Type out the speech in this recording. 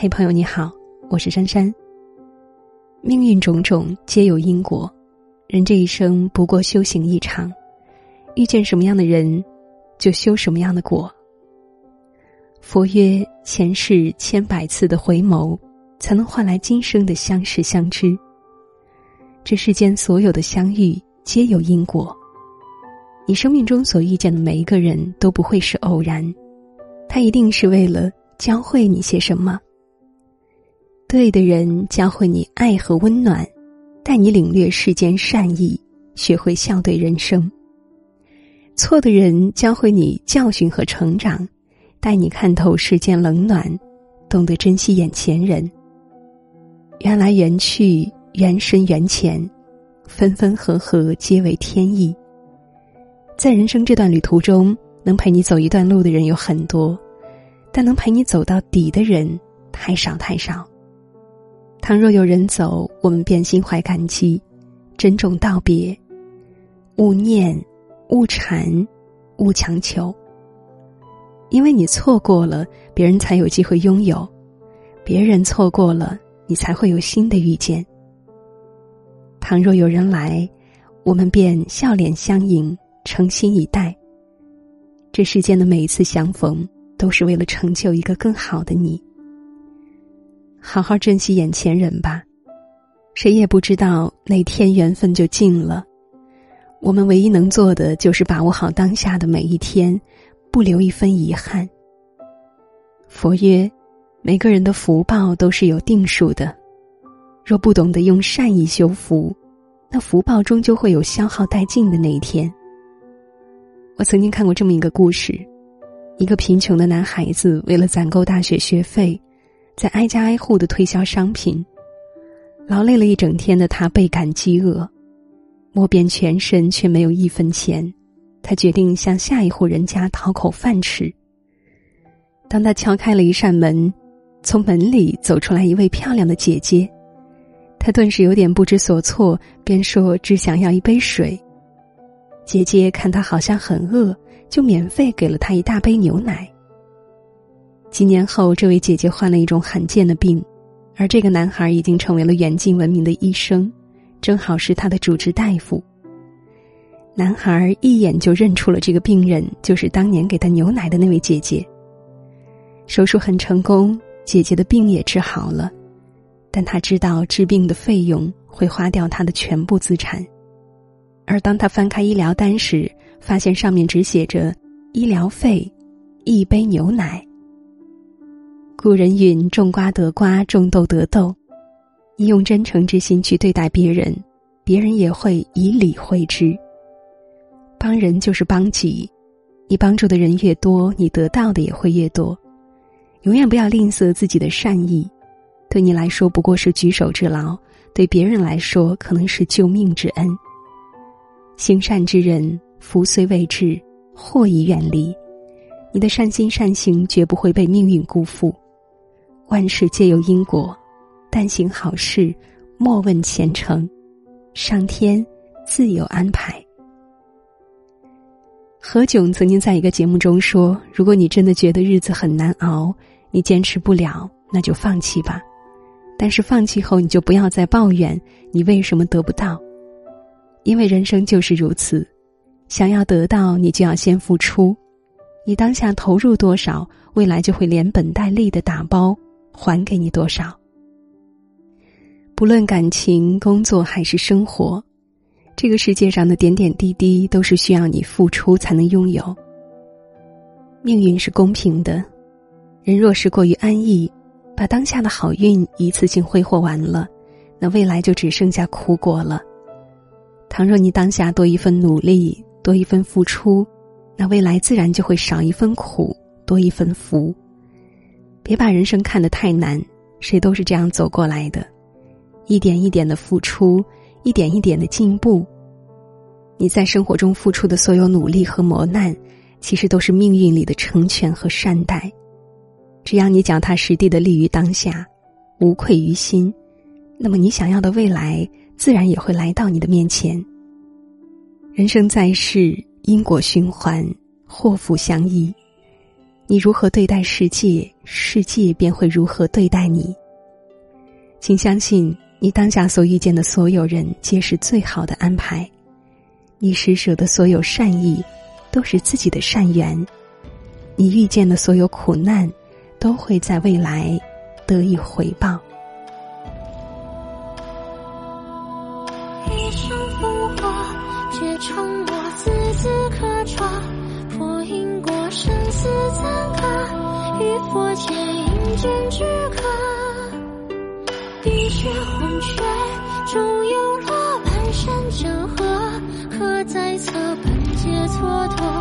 嘿，朋友你好，我是珊珊。命运种种皆有因果，人这一生不过修行一场，遇见什么样的人，就修什么样的果。佛曰：前世千百次的回眸，才能换来今生的相识相知。这世间所有的相遇皆有因果，你生命中所遇见的每一个人都不会是偶然，他一定是为了教会你些什么。对的人教会你爱和温暖，带你领略世间善意，学会笑对人生；错的人教会你教训和成长，带你看透世间冷暖，懂得珍惜眼前人。缘来缘去，缘深缘浅，分分合合皆为天意。在人生这段旅途中，能陪你走一段路的人有很多，但能陪你走到底的人太少太少。倘若有人走，我们便心怀感激，珍重道别，勿念，勿缠，勿强求。因为你错过了，别人才有机会拥有；别人错过了，你才会有新的遇见。倘若有人来，我们便笑脸相迎，诚心以待。这世间的每一次相逢，都是为了成就一个更好的你。好好珍惜眼前人吧，谁也不知道哪天缘分就尽了。我们唯一能做的就是把握好当下的每一天，不留一分遗憾。佛曰：每个人的福报都是有定数的，若不懂得用善意修福，那福报终究会有消耗殆尽的那一天。我曾经看过这么一个故事：一个贫穷的男孩子为了攒够大学学费。在挨家挨户的推销商品，劳累了一整天的他倍感饥饿，摸遍全身却没有一分钱。他决定向下一户人家讨口饭吃。当他敲开了一扇门，从门里走出来一位漂亮的姐姐，他顿时有点不知所措，便说：“只想要一杯水。”姐姐看他好像很饿，就免费给了他一大杯牛奶。几年后，这位姐姐患了一种罕见的病，而这个男孩已经成为了远近闻名的医生，正好是他的主治大夫。男孩一眼就认出了这个病人就是当年给他牛奶的那位姐姐。手术很成功，姐姐的病也治好了，但他知道治病的费用会花掉他的全部资产，而当他翻开医疗单时，发现上面只写着“医疗费，一杯牛奶”。古人云：“种瓜得瓜，种豆得豆。”你用真诚之心去对待别人，别人也会以礼会之。帮人就是帮己，你帮助的人越多，你得到的也会越多。永远不要吝啬自己的善意，对你来说不过是举手之劳，对别人来说可能是救命之恩。行善之人，福虽未至，祸已远离。你的善心善行绝不会被命运辜负。万事皆有因果，但行好事，莫问前程，上天自有安排。何炅曾经在一个节目中说：“如果你真的觉得日子很难熬，你坚持不了，那就放弃吧。但是放弃后，你就不要再抱怨你为什么得不到，因为人生就是如此，想要得到，你就要先付出。你当下投入多少，未来就会连本带利的打包。”还给你多少？不论感情、工作还是生活，这个世界上的点点滴滴都是需要你付出才能拥有。命运是公平的，人若是过于安逸，把当下的好运一次性挥霍完了，那未来就只剩下苦果了。倘若你当下多一份努力，多一份付出，那未来自然就会少一份苦，多一份福。别把人生看得太难，谁都是这样走过来的，一点一点的付出，一点一点的进步。你在生活中付出的所有努力和磨难，其实都是命运里的成全和善待。只要你脚踏实地的立于当下，无愧于心，那么你想要的未来自然也会来到你的面前。人生在世，因果循环，祸福相依。你如何对待世界？世界便会如何对待你。请相信，你当下所遇见的所有人，皆是最好的安排。你施舍的所有善意，都是自己的善缘。你遇见的所有苦难，都会在未来得以回报。一生风华，皆成我字字刻抓。破因果，生死残，与佛前引卷之刻。碧血红雀，终有落，半山江河，可在侧，本皆蹉跎。